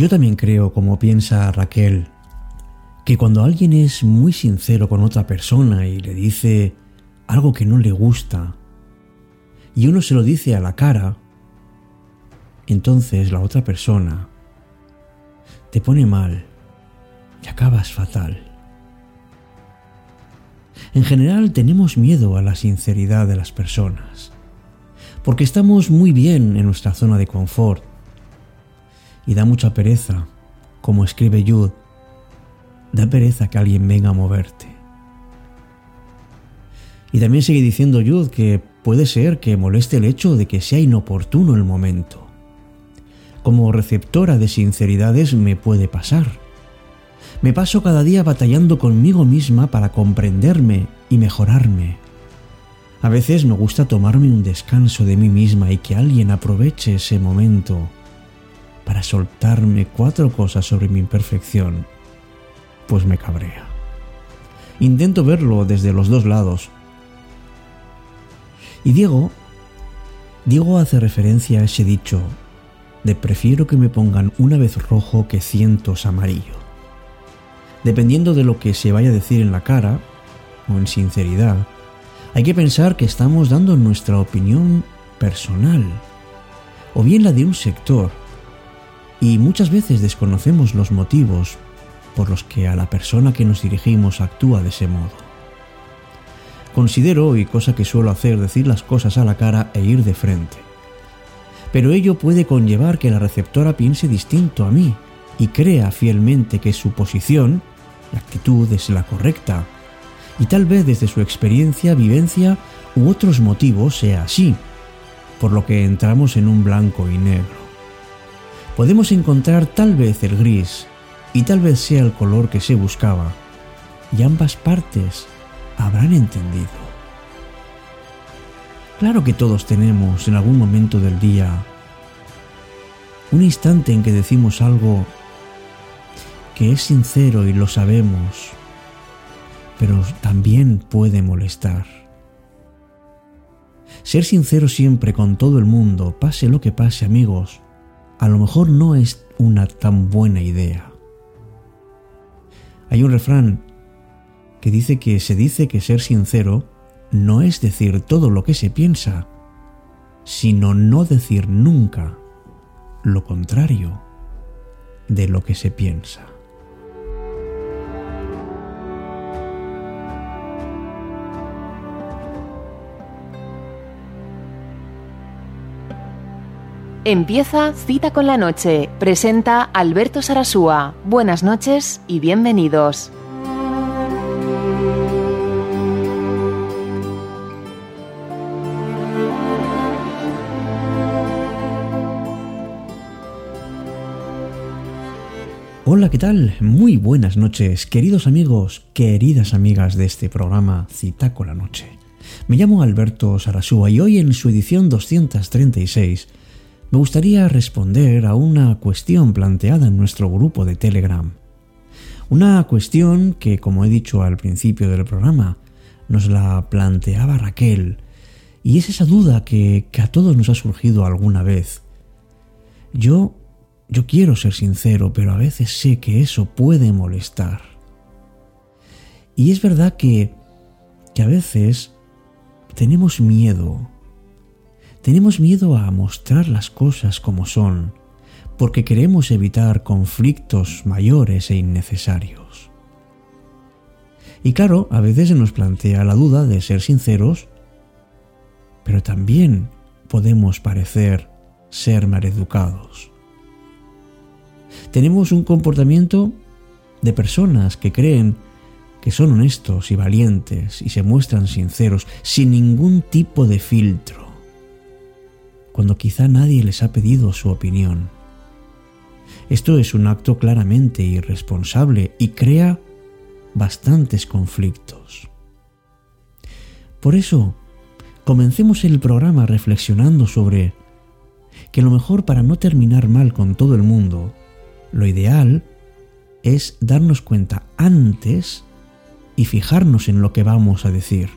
Yo también creo, como piensa Raquel, que cuando alguien es muy sincero con otra persona y le dice algo que no le gusta, y uno se lo dice a la cara, entonces la otra persona te pone mal y acabas fatal. En general tenemos miedo a la sinceridad de las personas, porque estamos muy bien en nuestra zona de confort y da mucha pereza, como escribe Jude, da pereza que alguien venga a moverte. Y también sigue diciendo Jude que puede ser que moleste el hecho de que sea inoportuno el momento. Como receptora de sinceridades me puede pasar. Me paso cada día batallando conmigo misma para comprenderme y mejorarme. A veces me gusta tomarme un descanso de mí misma y que alguien aproveche ese momento para soltarme cuatro cosas sobre mi imperfección, pues me cabrea. Intento verlo desde los dos lados. Y Diego, Diego hace referencia a ese dicho de prefiero que me pongan una vez rojo que cientos amarillo. Dependiendo de lo que se vaya a decir en la cara, o en sinceridad, hay que pensar que estamos dando nuestra opinión personal, o bien la de un sector, y muchas veces desconocemos los motivos por los que a la persona que nos dirigimos actúa de ese modo. Considero, y cosa que suelo hacer, decir las cosas a la cara e ir de frente pero ello puede conllevar que la receptora piense distinto a mí y crea fielmente que su posición, la actitud es la correcta, y tal vez desde su experiencia, vivencia u otros motivos sea así, por lo que entramos en un blanco y negro. Podemos encontrar tal vez el gris, y tal vez sea el color que se buscaba, y ambas partes habrán entendido. Claro que todos tenemos en algún momento del día un instante en que decimos algo que es sincero y lo sabemos, pero también puede molestar. Ser sincero siempre con todo el mundo, pase lo que pase amigos, a lo mejor no es una tan buena idea. Hay un refrán que dice que se dice que ser sincero no es decir todo lo que se piensa, sino no decir nunca lo contrario de lo que se piensa. Empieza Cita con la Noche. Presenta Alberto Sarasúa. Buenas noches y bienvenidos. Hola, ¿qué tal? Muy buenas noches, queridos amigos, queridas amigas de este programa Cita con la Noche. Me llamo Alberto Sarasúa y hoy en su edición 236 me gustaría responder a una cuestión planteada en nuestro grupo de Telegram. Una cuestión que, como he dicho al principio del programa, nos la planteaba Raquel, y es esa duda que, que a todos nos ha surgido alguna vez. Yo yo quiero ser sincero, pero a veces sé que eso puede molestar. Y es verdad que, que a veces tenemos miedo. Tenemos miedo a mostrar las cosas como son, porque queremos evitar conflictos mayores e innecesarios. Y claro, a veces se nos plantea la duda de ser sinceros, pero también podemos parecer ser maleducados tenemos un comportamiento de personas que creen que son honestos y valientes y se muestran sinceros sin ningún tipo de filtro, cuando quizá nadie les ha pedido su opinión. Esto es un acto claramente irresponsable y crea bastantes conflictos. Por eso, comencemos el programa reflexionando sobre que lo mejor para no terminar mal con todo el mundo lo ideal es darnos cuenta antes y fijarnos en lo que vamos a decir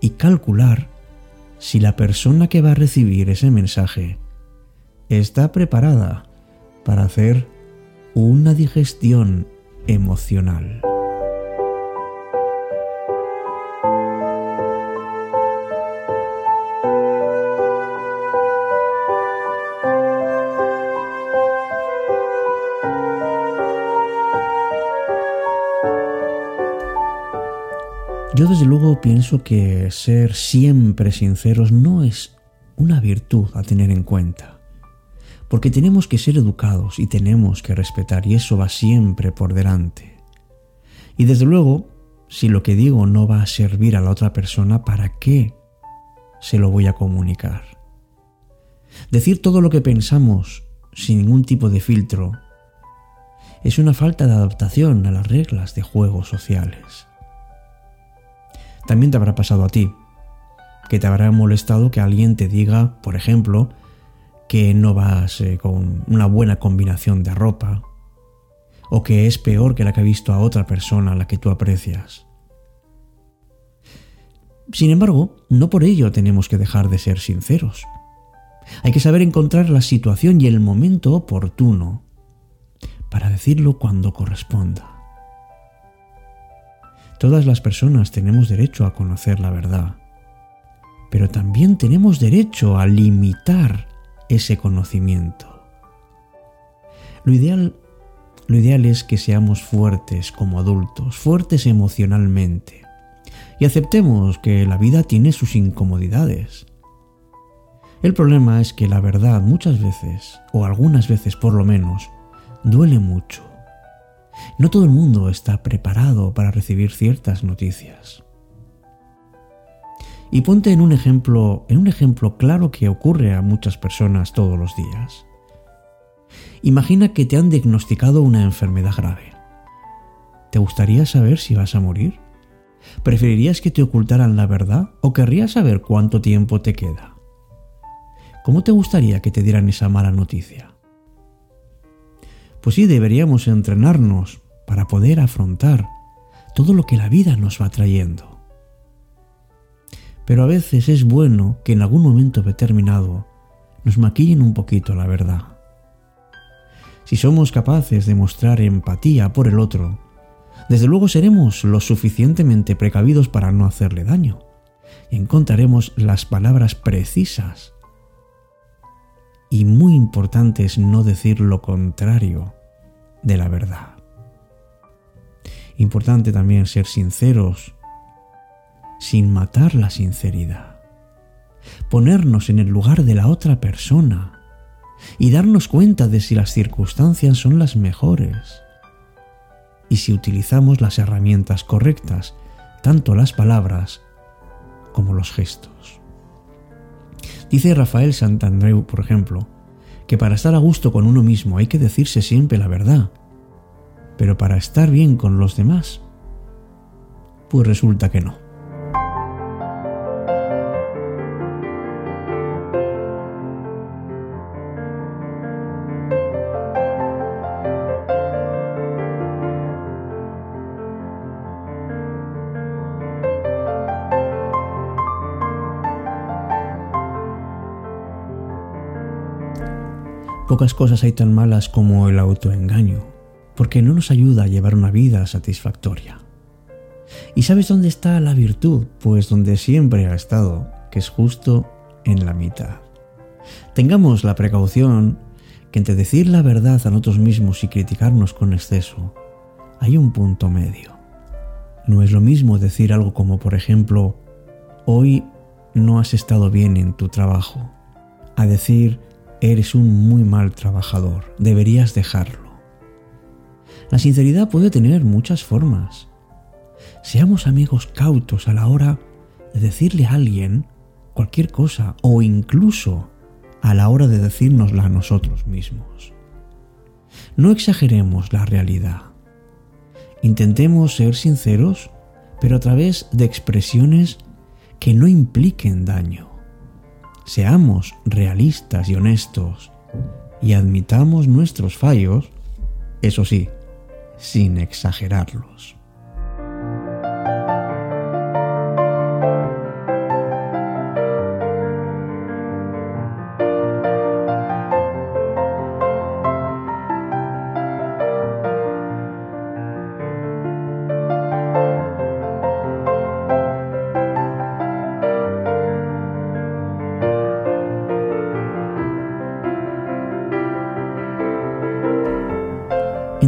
y calcular si la persona que va a recibir ese mensaje está preparada para hacer una digestión emocional. Yo desde luego pienso que ser siempre sinceros no es una virtud a tener en cuenta, porque tenemos que ser educados y tenemos que respetar y eso va siempre por delante. Y desde luego, si lo que digo no va a servir a la otra persona, ¿para qué se lo voy a comunicar? Decir todo lo que pensamos sin ningún tipo de filtro es una falta de adaptación a las reglas de juegos sociales. También te habrá pasado a ti, que te habrá molestado que alguien te diga, por ejemplo, que no vas eh, con una buena combinación de ropa, o que es peor que la que ha visto a otra persona la que tú aprecias. Sin embargo, no por ello tenemos que dejar de ser sinceros. Hay que saber encontrar la situación y el momento oportuno para decirlo cuando corresponda. Todas las personas tenemos derecho a conocer la verdad, pero también tenemos derecho a limitar ese conocimiento. Lo ideal, lo ideal es que seamos fuertes como adultos, fuertes emocionalmente, y aceptemos que la vida tiene sus incomodidades. El problema es que la verdad muchas veces, o algunas veces por lo menos, duele mucho no todo el mundo está preparado para recibir ciertas noticias. Y ponte en un ejemplo, en un ejemplo claro que ocurre a muchas personas todos los días. Imagina que te han diagnosticado una enfermedad grave. ¿Te gustaría saber si vas a morir? ¿Preferirías que te ocultaran la verdad o querrías saber cuánto tiempo te queda? ¿Cómo te gustaría que te dieran esa mala noticia? Pues sí, deberíamos entrenarnos para poder afrontar todo lo que la vida nos va trayendo. Pero a veces es bueno que en algún momento determinado nos maquillen un poquito la verdad. Si somos capaces de mostrar empatía por el otro, desde luego seremos lo suficientemente precavidos para no hacerle daño y encontraremos las palabras precisas y muy importante es no decir lo contrario de la verdad. Importante también ser sinceros sin matar la sinceridad. Ponernos en el lugar de la otra persona y darnos cuenta de si las circunstancias son las mejores y si utilizamos las herramientas correctas, tanto las palabras como los gestos. Dice Rafael Santandreu, por ejemplo, que para estar a gusto con uno mismo hay que decirse siempre la verdad, pero para estar bien con los demás, pues resulta que no. Pocas cosas hay tan malas como el autoengaño, porque no nos ayuda a llevar una vida satisfactoria. ¿Y sabes dónde está la virtud? Pues donde siempre ha estado, que es justo en la mitad. Tengamos la precaución que entre decir la verdad a nosotros mismos y criticarnos con exceso, hay un punto medio. No es lo mismo decir algo como, por ejemplo, hoy no has estado bien en tu trabajo, a decir, Eres un muy mal trabajador, deberías dejarlo. La sinceridad puede tener muchas formas. Seamos amigos cautos a la hora de decirle a alguien cualquier cosa o incluso a la hora de decírnosla a nosotros mismos. No exageremos la realidad. Intentemos ser sinceros, pero a través de expresiones que no impliquen daño. Seamos realistas y honestos y admitamos nuestros fallos, eso sí, sin exagerarlos.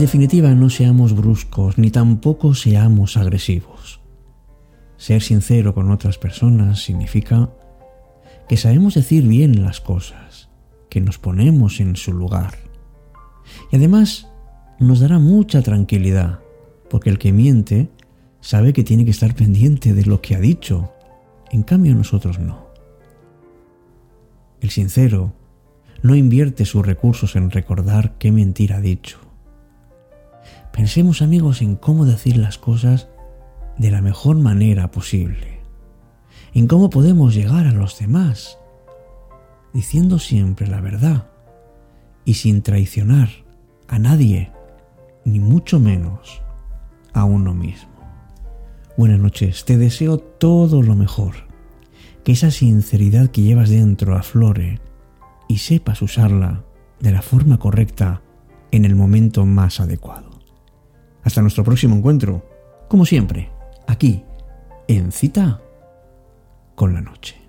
Definitiva, no seamos bruscos ni tampoco seamos agresivos. Ser sincero con otras personas significa que sabemos decir bien las cosas, que nos ponemos en su lugar. Y además nos dará mucha tranquilidad, porque el que miente sabe que tiene que estar pendiente de lo que ha dicho, en cambio nosotros no. El sincero no invierte sus recursos en recordar qué mentira ha dicho. Pensemos amigos en cómo decir las cosas de la mejor manera posible, en cómo podemos llegar a los demás, diciendo siempre la verdad y sin traicionar a nadie, ni mucho menos a uno mismo. Buenas noches, te deseo todo lo mejor, que esa sinceridad que llevas dentro aflore y sepas usarla de la forma correcta en el momento más adecuado. Hasta nuestro próximo encuentro, como siempre, aquí, en cita con la noche.